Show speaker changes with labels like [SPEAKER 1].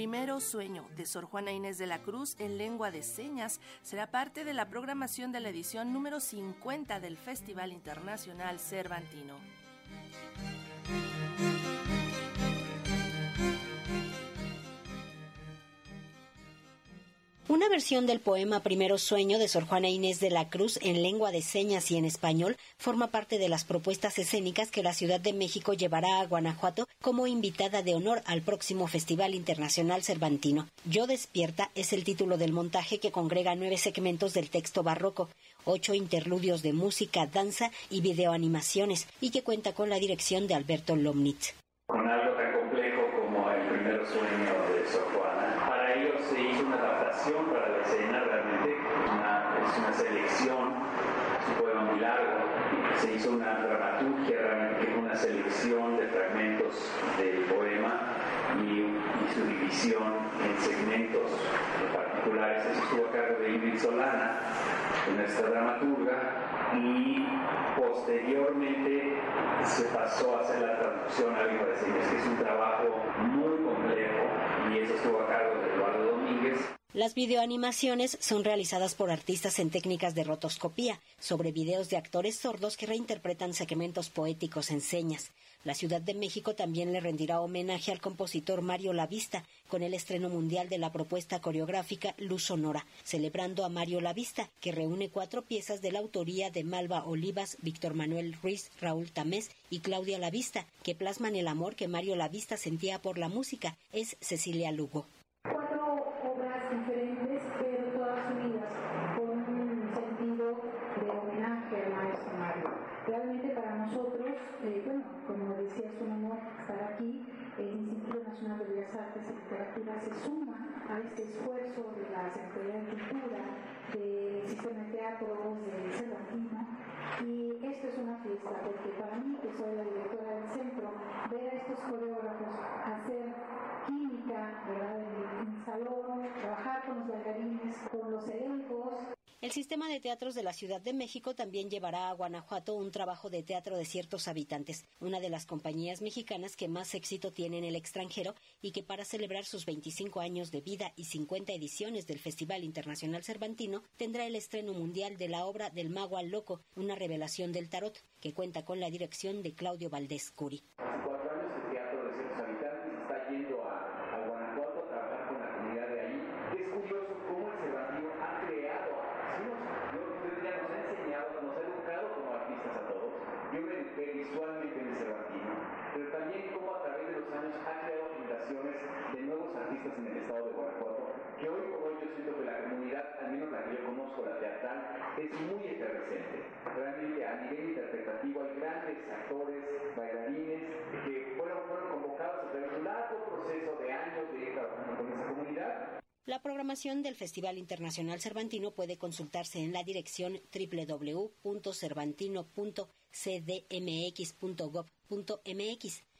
[SPEAKER 1] Primero Sueño de Sor Juana Inés de la Cruz en lengua de señas será parte de la programación de la edición número 50 del Festival Internacional Cervantino.
[SPEAKER 2] Una versión del poema Primero Sueño de Sor Juana Inés de la Cruz en lengua de señas y en español forma parte de las propuestas escénicas que la Ciudad de México llevará a Guanajuato como invitada de honor al próximo Festival Internacional Cervantino. Yo despierta es el título del montaje que congrega nueve segmentos del texto barroco, ocho interludios de música, danza y videoanimaciones y que cuenta con la dirección de Alberto Lomnitz.
[SPEAKER 3] Con algo tan complejo como el Primero Sueño de Sor Juana, para ello se hizo una adaptación para la escena, realmente es una selección, es un poema muy largo, se hizo una dramaturgia, realmente una selección de fragmentos del poema su división en segmentos particulares. Eso estuvo a cargo de Ingrid Solana, nuestra dramaturga, y posteriormente se pasó a hacer la traducción a lengua de que es un trabajo muy complejo y eso estuvo a cargo de Eduardo Domínguez.
[SPEAKER 2] Las videoanimaciones son realizadas por artistas en técnicas de rotoscopía sobre videos de actores sordos que reinterpretan segmentos poéticos en señas. La Ciudad de México también le rendirá homenaje al compositor Mario Lavista con el estreno mundial de la propuesta coreográfica Luz Sonora, celebrando a Mario Lavista, que reúne cuatro piezas de la autoría de Malva Olivas, Víctor Manuel Ruiz, Raúl Tamés y Claudia Lavista, que plasman el amor que Mario Lavista sentía por la música. Es Cecilia Lugo.
[SPEAKER 4] Eh, bueno, como decía, es un honor estar aquí. El Instituto Nacional de Bellas Artes y Literatura se suma a este esfuerzo de la Secretaría de Cultura, del Sistema de Teatros, del Cervantino. Y esto es una fiesta, porque para mí, que soy la directora del centro, ver a estos coreógrafos hacer química, ¿verdad? En, el salón, trabajar con los bailarines, con los elencos,
[SPEAKER 2] el sistema de teatros de la Ciudad de México también llevará a Guanajuato un trabajo de teatro de ciertos habitantes, una de las compañías mexicanas que más éxito tiene en el extranjero y que para celebrar sus 25 años de vida y 50 ediciones del Festival Internacional Cervantino tendrá el estreno mundial de la obra del Mago al Loco, una revelación del tarot, que cuenta con la dirección de Claudio Valdés Curi.
[SPEAKER 3] visualmente en el Cervantino, pero también los años ha creado generaciones de nuevos artistas en el estado de Guanajuato, que hoy por hoy yo siento que la comunidad, al menos la que yo conozco, la teatral, es muy efervescente. Realmente a nivel interpretativo hay grandes actores, bailarines, que fueron, fueron convocados a través de un largo proceso de años de ir trabajando con esa comunidad
[SPEAKER 2] la programación del Festival Internacional Cervantino puede consultarse en la dirección www.cervantino.cdmx.gov.mx.